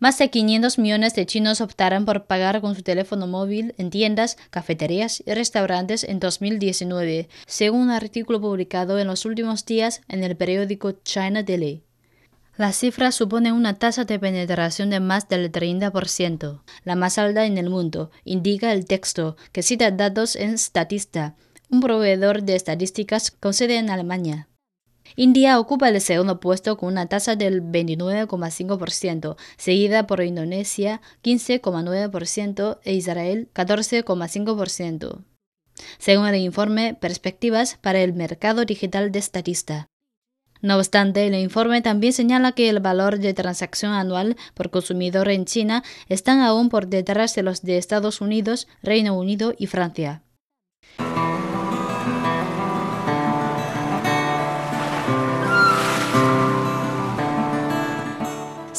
Más de 500 millones de chinos optaron por pagar con su teléfono móvil en tiendas, cafeterías y restaurantes en 2019, según un artículo publicado en los últimos días en el periódico China Daily. La cifra supone una tasa de penetración de más del 30%, la más alta en el mundo, indica el texto, que cita datos en Statista, un proveedor de estadísticas con sede en Alemania. India ocupa el segundo puesto con una tasa del 29,5%, seguida por Indonesia 15,9% e Israel 14,5%. Según el informe Perspectivas para el Mercado Digital de Statista. No obstante, el informe también señala que el valor de transacción anual por consumidor en China están aún por detrás de los de Estados Unidos, Reino Unido y Francia.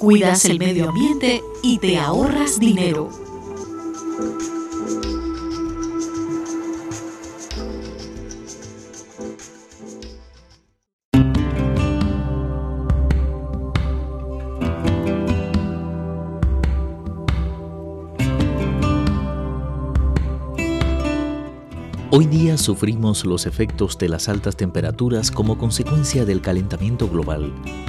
cuidas el medio ambiente y te ahorras dinero. Hoy día sufrimos los efectos de las altas temperaturas como consecuencia del calentamiento global,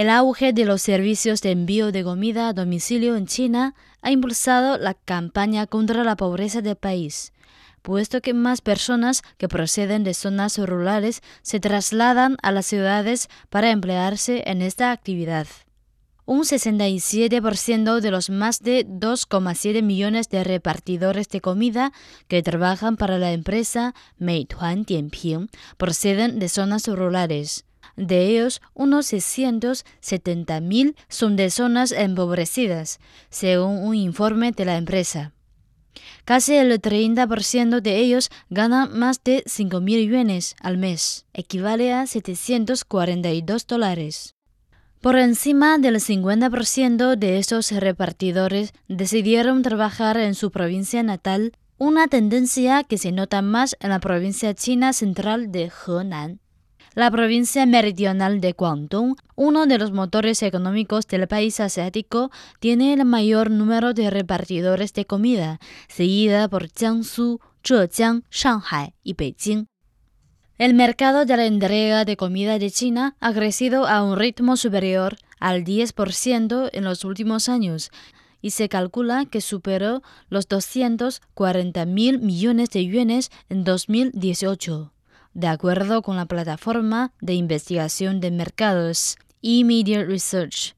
El auge de los servicios de envío de comida a domicilio en China ha impulsado la campaña contra la pobreza del país, puesto que más personas que proceden de zonas rurales se trasladan a las ciudades para emplearse en esta actividad. Un 67% de los más de 2,7 millones de repartidores de comida que trabajan para la empresa Meituan Dianping proceden de zonas rurales. De ellos, unos 670.000 son de zonas empobrecidas, según un informe de la empresa. Casi el 30% de ellos ganan más de 5.000 yuanes al mes, equivale a 742 dólares. Por encima del 50% de estos repartidores decidieron trabajar en su provincia natal, una tendencia que se nota más en la provincia china central de Henan. La provincia meridional de Guangdong, uno de los motores económicos del país asiático, tiene el mayor número de repartidores de comida, seguida por Jiangsu, Zhejiang, Shanghai y Beijing. El mercado de la entrega de comida de China ha crecido a un ritmo superior al 10% en los últimos años y se calcula que superó los 240 mil millones de yuanes en 2018, de acuerdo con la plataforma de investigación de mercados eMedia Research.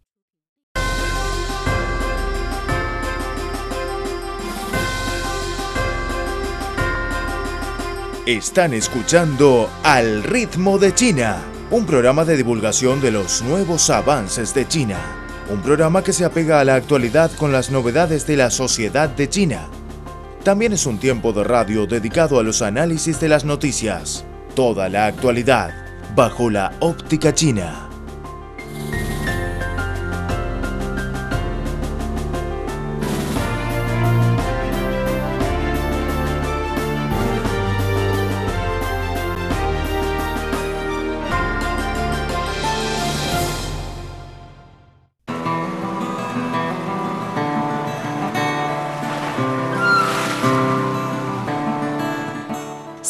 Están escuchando Al ritmo de China, un programa de divulgación de los nuevos avances de China. Un programa que se apega a la actualidad con las novedades de la sociedad de China. También es un tiempo de radio dedicado a los análisis de las noticias. Toda la actualidad bajo la óptica china.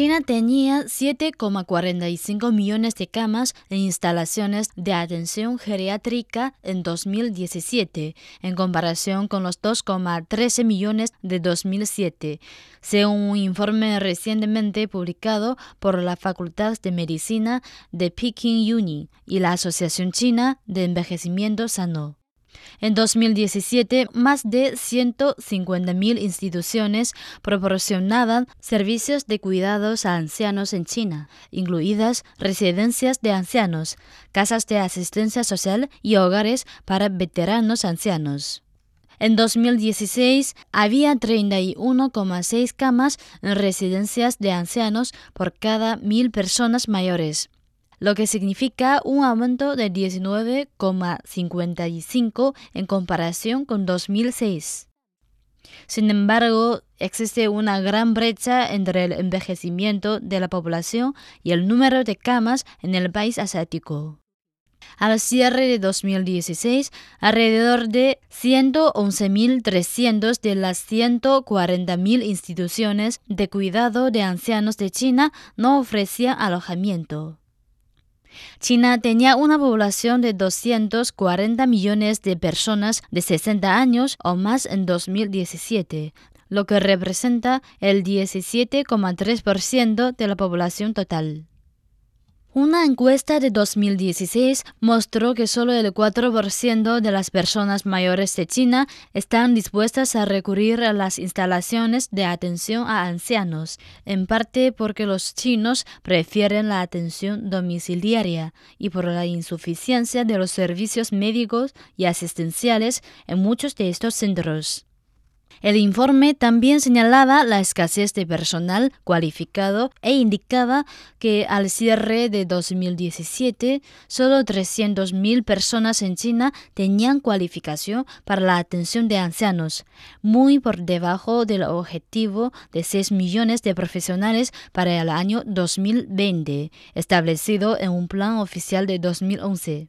，China tenía 7,45 millones de camas e instalaciones de atención geriátrica en 2017, en comparación con los 2,13 millones de 2007, según un informe recientemente publicado por la Facultad de Medicina de Peking Uni y la Asociación China de Envejecimiento Sano. En 2017, más de 150.000 instituciones proporcionaban servicios de cuidados a ancianos en China, incluidas residencias de ancianos, casas de asistencia social y hogares para veteranos ancianos. En 2016 había 31,6 camas en residencias de ancianos por cada mil personas mayores lo que significa un aumento de 19,55 en comparación con 2006. Sin embargo, existe una gran brecha entre el envejecimiento de la población y el número de camas en el país asiático. Al cierre de 2016, alrededor de 111.300 de las 140.000 instituciones de cuidado de ancianos de China no ofrecían alojamiento. China tenía una población de 240 millones de personas de 60 años o más en 2017, lo que representa el 17,3% de la población total. Una encuesta de 2016 mostró que solo el 4% de las personas mayores de China están dispuestas a recurrir a las instalaciones de atención a ancianos, en parte porque los chinos prefieren la atención domiciliaria y por la insuficiencia de los servicios médicos y asistenciales en muchos de estos centros. El informe también señalaba la escasez de personal cualificado e indicaba que al cierre de 2017 solo 300.000 personas en China tenían cualificación para la atención de ancianos, muy por debajo del objetivo de 6 millones de profesionales para el año 2020, establecido en un plan oficial de 2011.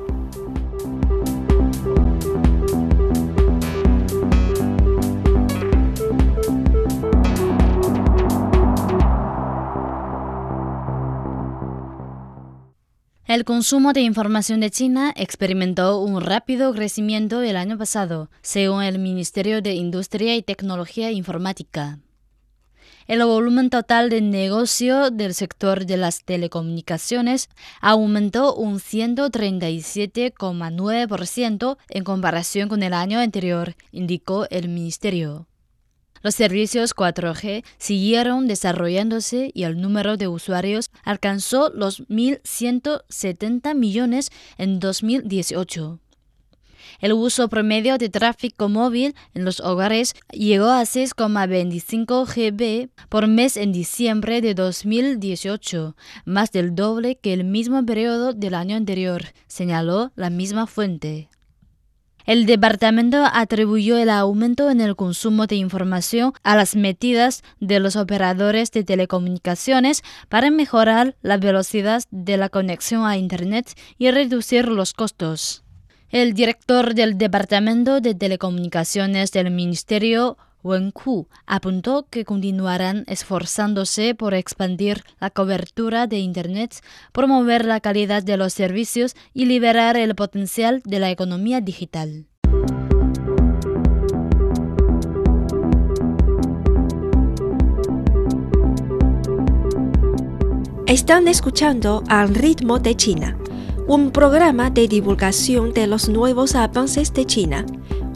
El consumo de información de China experimentó un rápido crecimiento el año pasado, según el Ministerio de Industria y Tecnología Informática. El volumen total de negocio del sector de las telecomunicaciones aumentó un 137,9% en comparación con el año anterior, indicó el ministerio. Los servicios 4G siguieron desarrollándose y el número de usuarios alcanzó los 1.170 millones en 2018. El uso promedio de tráfico móvil en los hogares llegó a 6,25 GB por mes en diciembre de 2018, más del doble que el mismo periodo del año anterior, señaló la misma fuente. El departamento atribuyó el aumento en el consumo de información a las medidas de los operadores de telecomunicaciones para mejorar la velocidad de la conexión a Internet y reducir los costos. El director del Departamento de Telecomunicaciones del Ministerio Wenku apuntó que continuarán esforzándose por expandir la cobertura de Internet, promover la calidad de los servicios y liberar el potencial de la economía digital. Están escuchando Al ritmo de China, un programa de divulgación de los nuevos avances de China